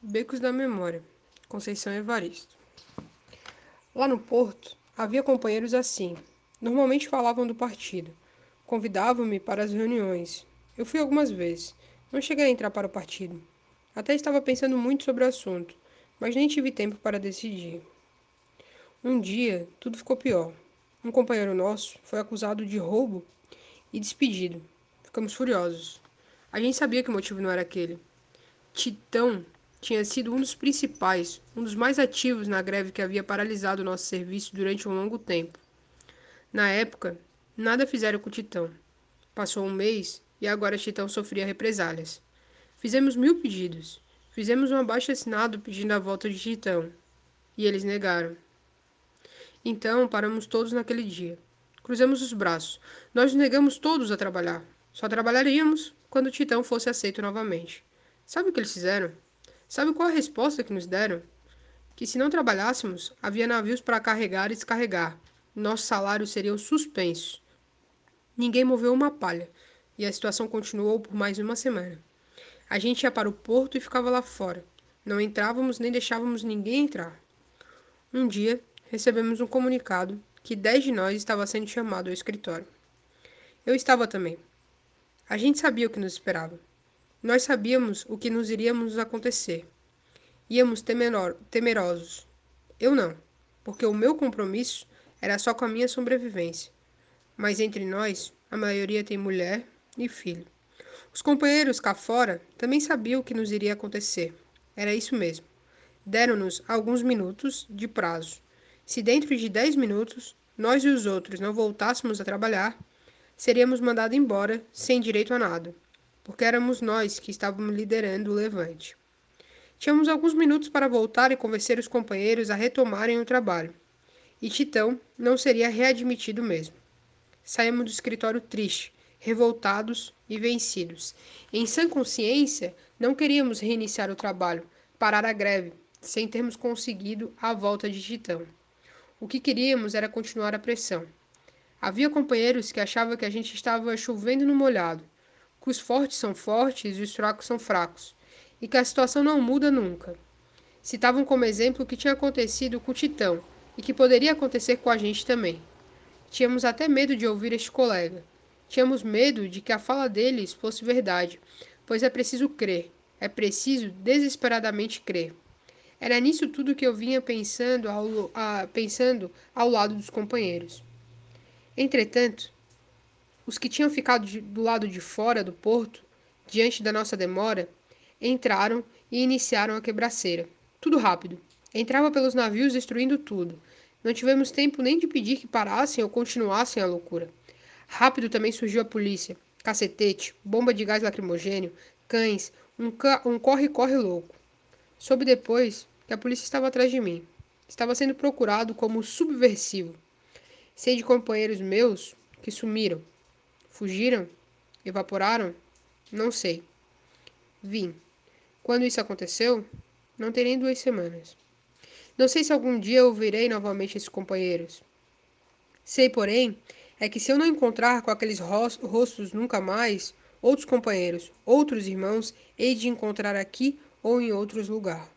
Becos da Memória, Conceição Evaristo. Lá no Porto, havia companheiros assim. Normalmente falavam do partido. Convidavam-me para as reuniões. Eu fui algumas vezes. Não cheguei a entrar para o partido. Até estava pensando muito sobre o assunto, mas nem tive tempo para decidir. Um dia, tudo ficou pior. Um companheiro nosso foi acusado de roubo e despedido. Ficamos furiosos. A gente sabia que o motivo não era aquele. Titão tinha sido um dos principais, um dos mais ativos na greve que havia paralisado nosso serviço durante um longo tempo. Na época, nada fizeram com Titão. Passou um mês e agora Titão sofria represálias. Fizemos mil pedidos. Fizemos um abaixo assinado pedindo a volta de Titão. E eles negaram. Então paramos todos naquele dia. Cruzamos os braços. Nós negamos todos a trabalhar. Só trabalharíamos quando Titão fosse aceito novamente. Sabe o que eles fizeram? Sabe qual a resposta que nos deram? Que se não trabalhássemos, havia navios para carregar e descarregar. Nosso salário seria suspenso. Ninguém moveu uma palha, e a situação continuou por mais uma semana. A gente ia para o porto e ficava lá fora. Não entrávamos nem deixávamos ninguém entrar. Um dia, recebemos um comunicado que dez de nós estava sendo chamado ao escritório. Eu estava também. A gente sabia o que nos esperava. Nós sabíamos o que nos iríamos acontecer. Íamos temeror, temerosos. Eu não, porque o meu compromisso era só com a minha sobrevivência. Mas entre nós, a maioria tem mulher e filho. Os companheiros cá fora também sabiam o que nos iria acontecer. Era isso mesmo. Deram-nos alguns minutos de prazo. Se dentro de dez minutos nós e os outros não voltássemos a trabalhar, seríamos mandados embora sem direito a nada porque éramos nós que estávamos liderando o levante. Tínhamos alguns minutos para voltar e convencer os companheiros a retomarem o trabalho. E Titão não seria readmitido mesmo. Saímos do escritório triste, revoltados e vencidos. Em sã consciência, não queríamos reiniciar o trabalho, parar a greve, sem termos conseguido a volta de Titão. O que queríamos era continuar a pressão. Havia companheiros que achavam que a gente estava chovendo no molhado, que os fortes são fortes e os fracos são fracos, e que a situação não muda nunca. Citavam como exemplo o que tinha acontecido com o Titão e que poderia acontecer com a gente também. Tínhamos até medo de ouvir este colega. Tínhamos medo de que a fala deles fosse verdade, pois é preciso crer, é preciso desesperadamente crer. Era nisso tudo que eu vinha pensando ao, a, pensando ao lado dos companheiros. Entretanto, os que tinham ficado de, do lado de fora do porto, diante da nossa demora, entraram e iniciaram a quebraceira. Tudo rápido. Entrava pelos navios destruindo tudo. Não tivemos tempo nem de pedir que parassem ou continuassem a loucura. Rápido também surgiu a polícia. Cacetete, bomba de gás lacrimogênio, cães, um corre-corre um louco. Soube depois que a polícia estava atrás de mim. Estava sendo procurado como subversivo. Sei de companheiros meus que sumiram, Fugiram? Evaporaram? Não sei. Vim. Quando isso aconteceu? Não tem nem duas semanas. Não sei se algum dia eu verei novamente esses companheiros. Sei, porém, é que se eu não encontrar com aqueles rostos nunca mais, outros companheiros, outros irmãos, hei de encontrar aqui ou em outros lugares.